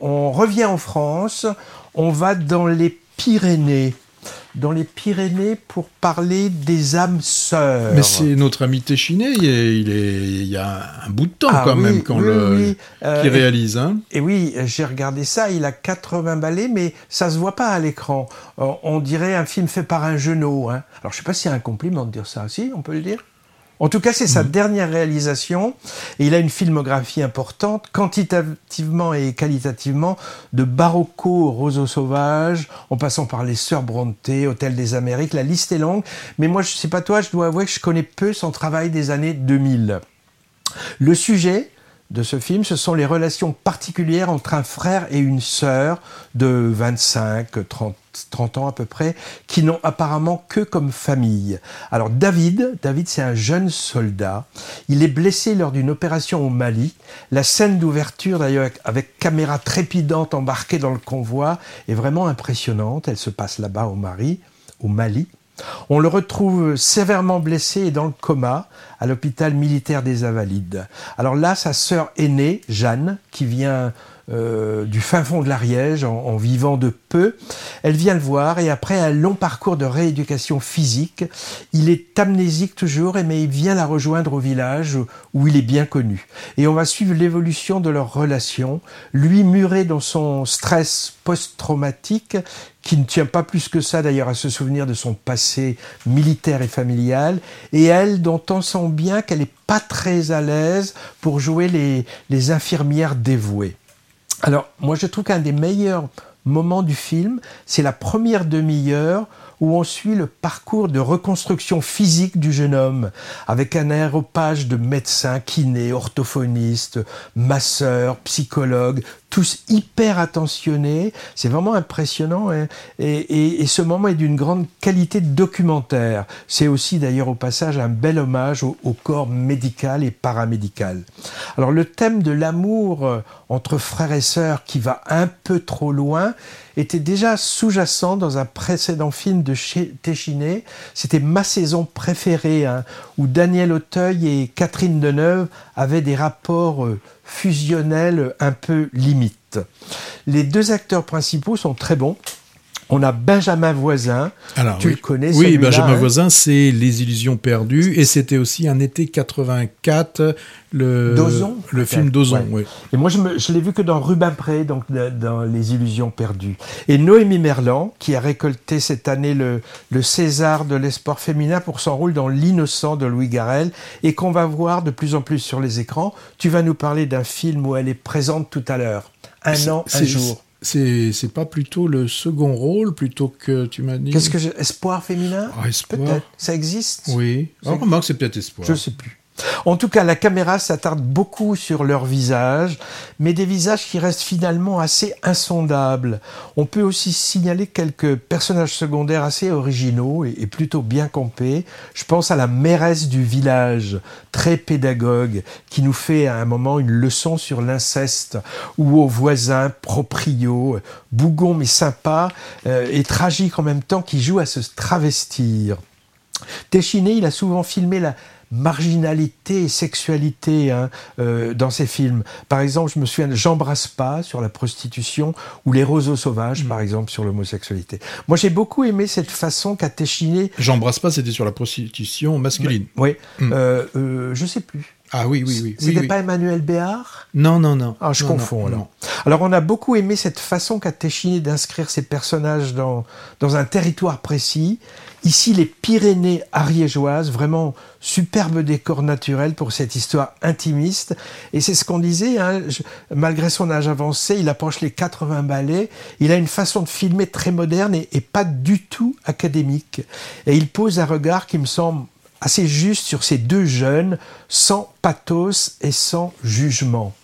On revient en France, on va dans les Pyrénées. Dans les Pyrénées pour parler des âmes sœurs. Mais c'est notre ami Téchiné, il, est, il, est, il y a un bout de temps Ah quand oui, même quand oui, le, oui. Euh, qui réalise. Hein. Et oui, j'ai regardé ça, il a 80 ballets, mais ça se voit pas à l'écran. Euh, on dirait un film fait par un genou. Hein. Alors je sais pas si c'est un compliment de dire ça, si, on peut le dire? En tout cas, c'est sa dernière réalisation et il a une filmographie importante, quantitativement et qualitativement, de Barocco au Roseau Sauvage, en passant par les Sœurs Brontë, Hôtel des Amériques, la liste est longue. Mais moi, je sais pas toi, je dois avouer que je connais peu son travail des années 2000. Le sujet de ce film, ce sont les relations particulières entre un frère et une sœur de 25, 30, 30 ans à peu près, qui n'ont apparemment que comme famille. Alors David, David c'est un jeune soldat, il est blessé lors d'une opération au Mali. La scène d'ouverture d'ailleurs avec, caméra trépidante embarquée dans le convoi est vraiment impressionnante. Elle se passe là-bas au Mali, au Mali. On le retrouve sévèrement blessé et dans le coma à l'hôpital militaire des Invalides. Alors là, sa sœur aînée, Jeanne, qui vient euh, du fin fond de l'Ariège en, en, vivant de peu, elle vient le voir et après un long parcours de rééducation physique, il est amnésique toujours, mais il vient la rejoindre au village où il est bien connu. Et on va suivre l'évolution de leur relation, lui muré dans son stress post-traumatique qui ne tient pas plus que ça d'ailleurs à se souvenir de son passé militaire et familial, et elle dont on sent bien qu'elle n'est pas très à l'aise pour jouer les, les infirmières dévouées. Alors moi je trouve qu'un des meilleurs moments du film, c'est la première demi-heure où on suit le parcours de reconstruction physique du jeune homme, avec un aéropage de médecins, kinés, orthophonistes, masseurs, psychologues, tous hyper attentionnés. C'est vraiment impressionnant. Hein et, ce moment est d'une grande qualité documentaire. C'est aussi d'ailleurs au passage un bel hommage au, au, corps médical et paramédical. Alors le thème de l'amour entre frères et sœurs qui va un peu trop loin était déjà sous-jacent dans un précédent film de Téchiné. C'était ma saison préférée, hein, où Daniel Auteuil et Catherine Deneuve avaient des rapports euh, fusionnels un peu limites. Les deux acteurs principaux sont très bons. On a Benjamin Voisin. Alors, tu oui. le connais Oui, Benjamin hein Voisin, c'est Les Illusions perdues. Et c'était aussi un été 84, le, Dozon, le film Dozon. Ouais. Oui. Et moi, je, je l'ai vu que dans Rubempré, donc dans Les Illusions perdues. Et Noémie Merlan, qui a récolté cette année le, le César de l'espoir féminin pour son rôle dans L'innocent de Louis Garrel, et qu'on va voir de plus en plus sur les écrans. Tu vas nous parler d'un film où elle est présente tout à l'heure. Un an, un jour. C'est, c'est pas plutôt le second rôle plutôt que tu m'as dit. Qu'est-ce que j'ai Espoir féminin? Espoir. Peut-être. Ça existe? Oui. Remarque, c'est peut-être Espoir. Je sais plus. En tout cas, la caméra s'attarde beaucoup sur leurs visages, mais des visages qui restent finalement assez insondables. On peut aussi signaler quelques personnages secondaires assez originaux et, plutôt bien campés. Je pense à la mairesse du village, très pédagogue, qui nous fait à un moment une leçon sur l'inceste, ou aux voisins proprios, bougon mais sympa euh, et tragique en même temps, qui joue à se travestir. Téchiné, il a souvent filmé la, marginalité et sexualité hein, euh, dans ces films. Par exemple, je me souviens de J'embrasse pas sur la prostitution ou Les roseaux sauvages, mmh. par exemple, sur l'homosexualité. Moi, j'ai beaucoup aimé cette façon qu'a Téchiné. J'embrasse pas, c'était sur la prostitution masculine. Oui, mmh. euh, euh, je sais plus. Ah oui, oui, oui. C'était oui, pas oui. Emmanuel Béard? Non, non, non. Ah, je non, confonds non, alors. non. Alors, on a beaucoup aimé cette façon qu'a Téchiné d'inscrire ses personnages dans, dans un territoire précis. Ici, les Pyrénées ariégeoises, vraiment superbe décor naturel pour cette histoire intimiste. Et c'est ce qu'on disait, hein, je, malgré son âge avancé, il approche les 80 ballets. Il a une façon de filmer très moderne et, et pas du tout académique. Et il pose un regard qui me semble assez juste sur ces deux jeunes, sans pathos et sans jugement.